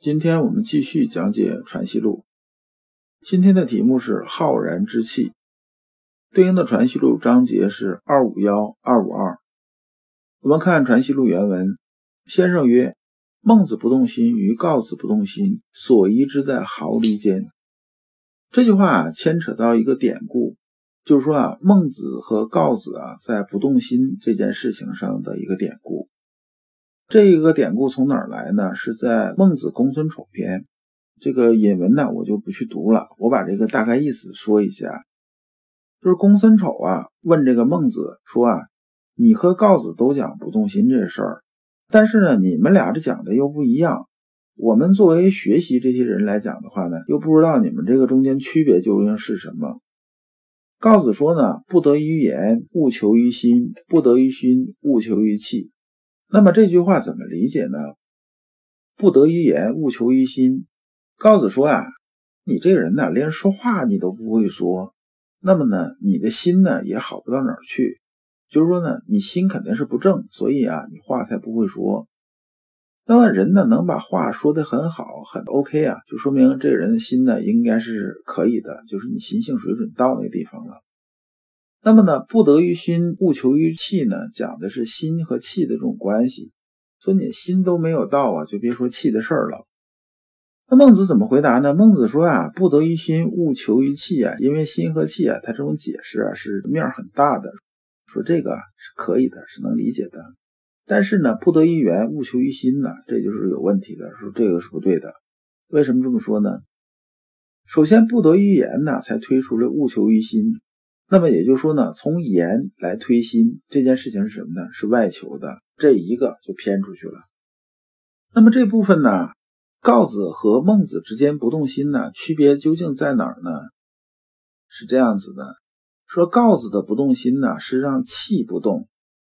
今天我们继续讲解《传习录》，今天的题目是“浩然之气”，对应的《传习录》章节是二五幺、二五二。我们看《传习录》原文，先生曰：“孟子不动心与告子不动心，所依之在毫厘间。”这句话啊，牵扯到一个典故，就是说啊，孟子和告子啊，在不动心这件事情上的一个典故。这一个典故从哪儿来呢？是在《孟子公孙丑篇》这个引文呢，我就不去读了。我把这个大概意思说一下，就是公孙丑啊问这个孟子说啊，你和告子都讲不动心这事儿，但是呢，你们俩这讲的又不一样。我们作为学习这些人来讲的话呢，又不知道你们这个中间区别究竟是什么。告子说呢，不得于言，勿求于心；不得于心，勿求于气。那么这句话怎么理解呢？不得于言，勿求于心。告子说啊，你这个人呢，连说话你都不会说，那么呢，你的心呢也好不到哪儿去。就是说呢，你心肯定是不正，所以啊，你话才不会说。那么人呢，能把话说得很好，很 OK 啊，就说明这个人的心呢，应该是可以的，就是你心性水准到那个地方了。那么呢，不得于心，勿求于气呢，讲的是心和气的这种关系。说你心都没有到啊，就别说气的事儿了。那孟子怎么回答呢？孟子说啊，不得于心，勿求于气啊，因为心和气啊，它这种解释啊是面很大的。说这个是可以的，是能理解的。但是呢，不得于言，勿求于心呢，这就是有问题的。说这个是不对的。为什么这么说呢？首先，不得于言呢，才推出了勿求于心。那么也就是说呢，从言来推心这件事情是什么呢？是外求的，这一个就偏出去了。那么这部分呢，告子和孟子之间不动心呢，区别究竟在哪儿呢？是这样子的，说告子的不动心呢，是让气不动。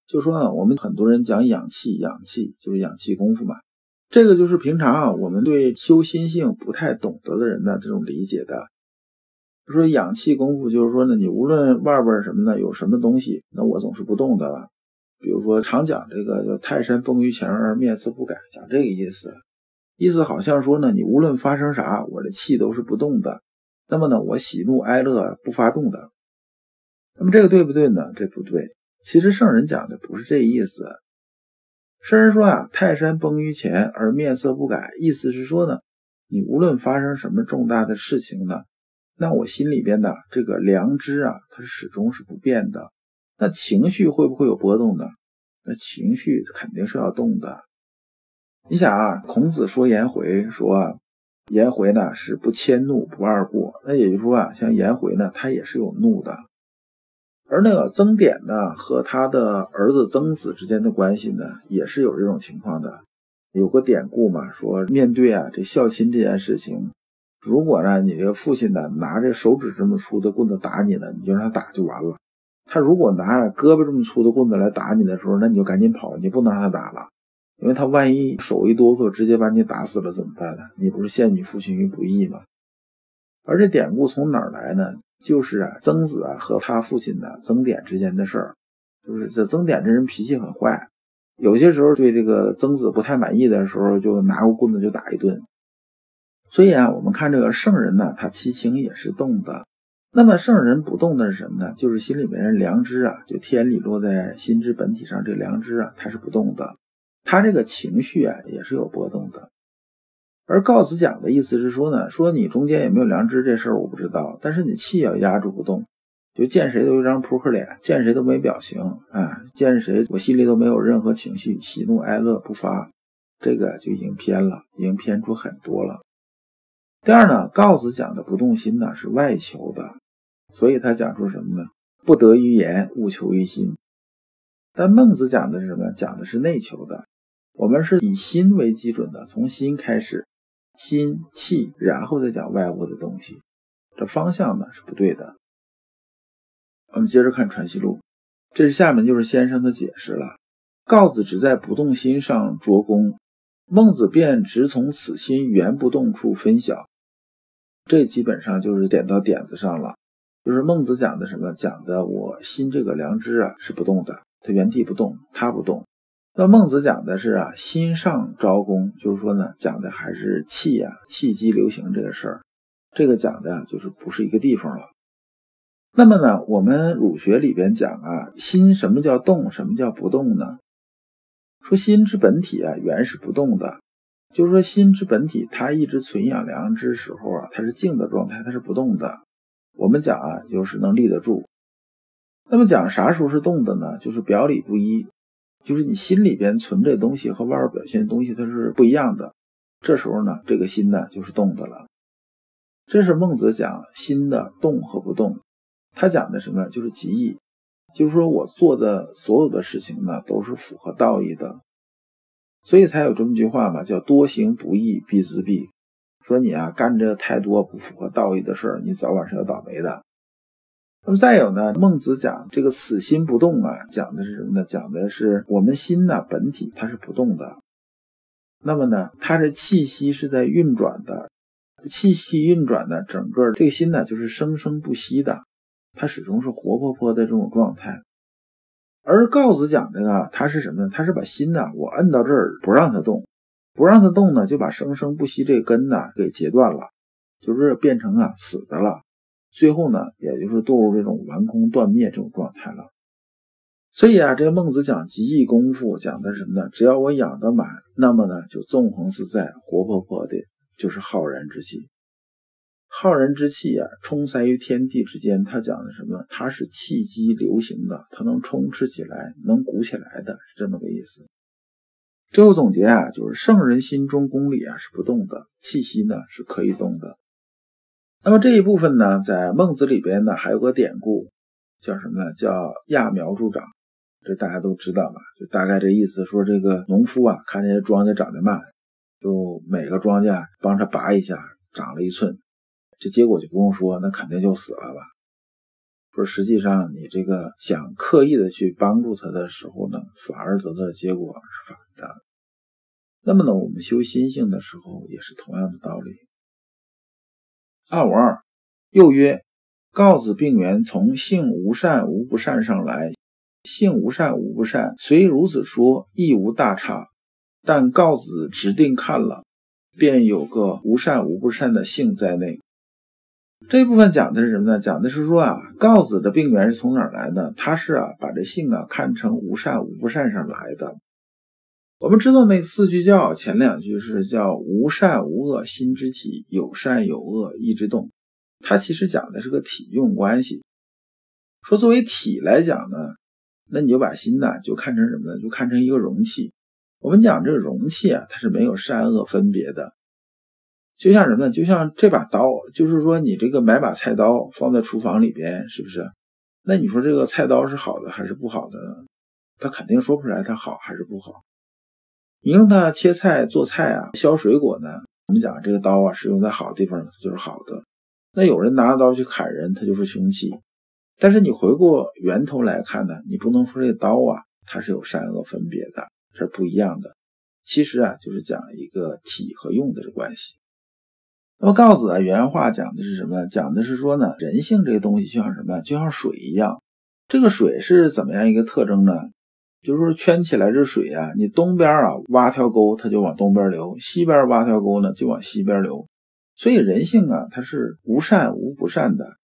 就说呢，我们很多人讲养气，养气就是养气功夫嘛。这个就是平常啊，我们对修心性不太懂得的人的这种理解的。说养气功夫，就是说呢，你无论外边什么呢，有什么东西，那我总是不动的了。比如说常讲这个叫泰山崩于前而面色不改，讲这个意思，意思好像说呢，你无论发生啥，我的气都是不动的。那么呢，我喜怒哀乐不发动的。那么这个对不对呢？这不对。其实圣人讲的不是这意思。圣人说啊，泰山崩于前而面色不改，意思是说呢，你无论发生什么重大的事情呢。那我心里边的这个良知啊，它始终是不变的。那情绪会不会有波动呢？那情绪肯定是要动的。你想啊，孔子说颜回说，颜回呢是不迁怒不贰过。那也就是说啊，像颜回呢，他也是有怒的。而那个曾点呢和他的儿子曾子之间的关系呢，也是有这种情况的。有个典故嘛，说面对啊这孝亲这件事情。如果呢，你这个父亲呢拿着手指这么粗的棍子打你呢，你就让他打就完了。他如果拿着胳膊这么粗的棍子来打你的时候，那你就赶紧跑，你不能让他打了，因为他万一手一哆嗦，直接把你打死了怎么办呢？你不是陷你父亲于不义吗？而这典故从哪儿来呢？就是啊，曾子啊和他父亲的曾点之间的事儿，就是这曾点这人脾气很坏，有些时候对这个曾子不太满意的时候，就拿个棍子就打一顿。所以啊，我们看这个圣人呢，他七情也是动的。那么圣人不动的是什么呢？就是心里面的良知啊，就天理落在心之本体上，这良知啊，它是不动的。他这个情绪啊，也是有波动的。而告子讲的意思是说呢，说你中间有没有良知这事儿我不知道，但是你气要压住不动，就见谁都一张扑克脸，见谁都没表情啊，见谁我心里都没有任何情绪，喜怒哀乐不发，这个就已经偏了，已经偏出很多了。第二呢，告子讲的不动心呢是外求的，所以他讲出什么呢？不得于言，勿求于心。但孟子讲的是什么？讲的是内求的。我们是以心为基准的，从心开始，心气，然后再讲外物的东西，这方向呢是不对的。我们接着看《传习录》，这是下面就是先生的解释了。告子只在不动心上着功，孟子便直从此心原不动处分晓。这基本上就是点到点子上了，就是孟子讲的什么？讲的我心这个良知啊是不动的，它原地不动，它不动。那孟子讲的是啊，心上招功，就是说呢，讲的还是气呀，气机流行这个事儿，这个讲的就是不是一个地方了。那么呢，我们儒学里边讲啊，心什么叫动，什么叫不动呢？说心之本体啊，原是不动的，就是说心之本体，它一直存养良知时候啊，它是静的状态，它是不动的。我们讲啊，就是能立得住。那么讲啥时候是动的呢？就是表里不一。就是你心里边存这东西和外边表现的东西它是不一样的，这时候呢，这个心呢就是动的了。这是孟子讲心的动和不动，他讲的什么？就是极意，就是说我做的所有的事情呢都是符合道义的，所以才有这么句话嘛，叫多行不义必自毙。说你啊干这太多不符合道义的事儿，你早晚是要倒霉的。那么再有呢，孟子讲这个“此心不动”啊，讲的是什么呢？讲的是我们心呢本体它是不动的。那么呢，它的气息是在运转的，气息运转呢，整个这个心呢就是生生不息的，它始终是活泼泼的这种状态。而告子讲这个，他是什么呢？他是把心呢，我摁到这儿不让它动，不让它动呢，就把生生不息这根呢给截断了，就是变成啊死的了。最后呢，也就是堕入这种完空断灭这种状态了。所以啊，这个孟子讲极意功夫，讲的是什么呢？只要我养得满，那么呢，就纵横自在、活泼泼的，就是浩然之气。浩然之气啊，充塞于天地之间。他讲的什么？它是气机流行的，它能充斥起来，能鼓起来的，是这么个意思。最后总结啊，就是圣人心中公理啊是不动的，气息呢是可以动的。那么这一部分呢，在孟子里边呢，还有个典故，叫什么呢？叫揠苗助长。这大家都知道吧？就大概这意思，说这个农夫啊，看这些庄稼长得慢，就每个庄稼帮他拔一下，长了一寸，这结果就不用说，那肯定就死了吧？说实际上，你这个想刻意的去帮助他的时候呢，反而得到的结果是反的。那么呢，我们修心性的时候也是同样的道理。二五二，又曰：告子病源从性无善无不善上来，性无善无不善，虽如此说，亦无大差。但告子指定看了，便有个无善无不善的性在内。这一部分讲的是什么呢？讲的是说啊，告子的病源是从哪儿来的？他是啊，把这性啊看成无善无不善上来的。我们知道那四句教前两句是叫无善无恶心之体，有善有恶意之动。它其实讲的是个体用关系。说作为体来讲呢，那你就把心呢就看成什么呢？就看成一个容器。我们讲这个容器啊，它是没有善恶分别的。就像什么呢？就像这把刀，就是说你这个买把菜刀放在厨房里边，是不是？那你说这个菜刀是好的还是不好的呢？他肯定说不出来它好还是不好。你用它切菜做菜啊，削水果呢？我们讲这个刀啊，是用在好的地方，它就是好的。那有人拿着刀去砍人，它就是凶器。但是你回过源头来看呢，你不能说这刀啊，它是有善恶分别的，是不一样的。其实啊，就是讲一个体和用的关系。那么告子啊，原话讲的是什么？讲的是说呢，人性这个东西就像什么？就像水一样。这个水是怎么样一个特征呢？就是说圈起来这水啊，你东边啊挖条沟，它就往东边流；西边挖条沟呢，就往西边流。所以人性啊，它是无善无不善的。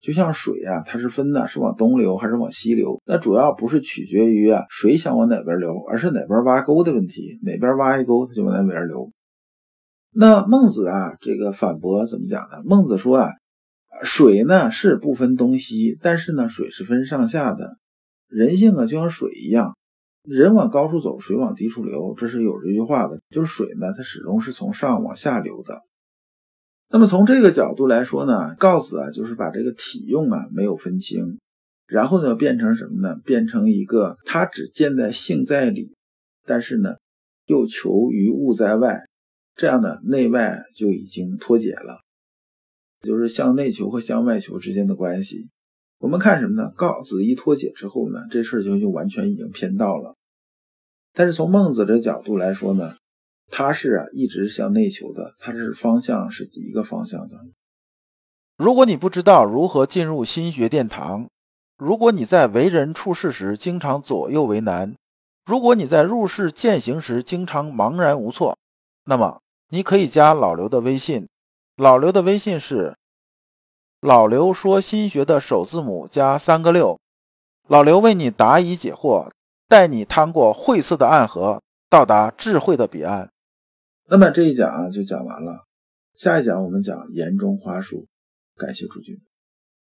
就像水啊，它是分的，是往东流还是往西流？那主要不是取决于啊水想往哪边流，而是哪边挖沟的问题。哪边挖一沟，它就往哪边流。那孟子啊，这个反驳怎么讲呢？孟子说啊，水呢是不分东西，但是呢，水是分上下的。人性啊，就像水一样，人往高处走，水往低处流，这是有这句话的。就是水呢，它始终是从上往下流的。那么从这个角度来说呢，告子啊，就是把这个体用啊没有分清，然后呢变成什么呢？变成一个他只见在性在理，但是呢又求于物在外，这样呢，内外就已经脱节了，就是向内求和向外求之间的关系。我们看什么呢？告子一脱节之后呢，这事就就完全已经偏道了。但是从孟子的角度来说呢，他是啊一直向内求的，他是方向是一个方向的。如果你不知道如何进入心学殿堂，如果你在为人处事时经常左右为难，如果你在入世践行时经常茫然无措，那么你可以加老刘的微信。老刘的微信是老刘说心学的首字母加三个六。老刘为你答疑解惑，带你趟过晦涩的暗河，到达智慧的彼岸。那么这一讲啊就讲完了，下一讲我们讲言中花树。感谢诸君。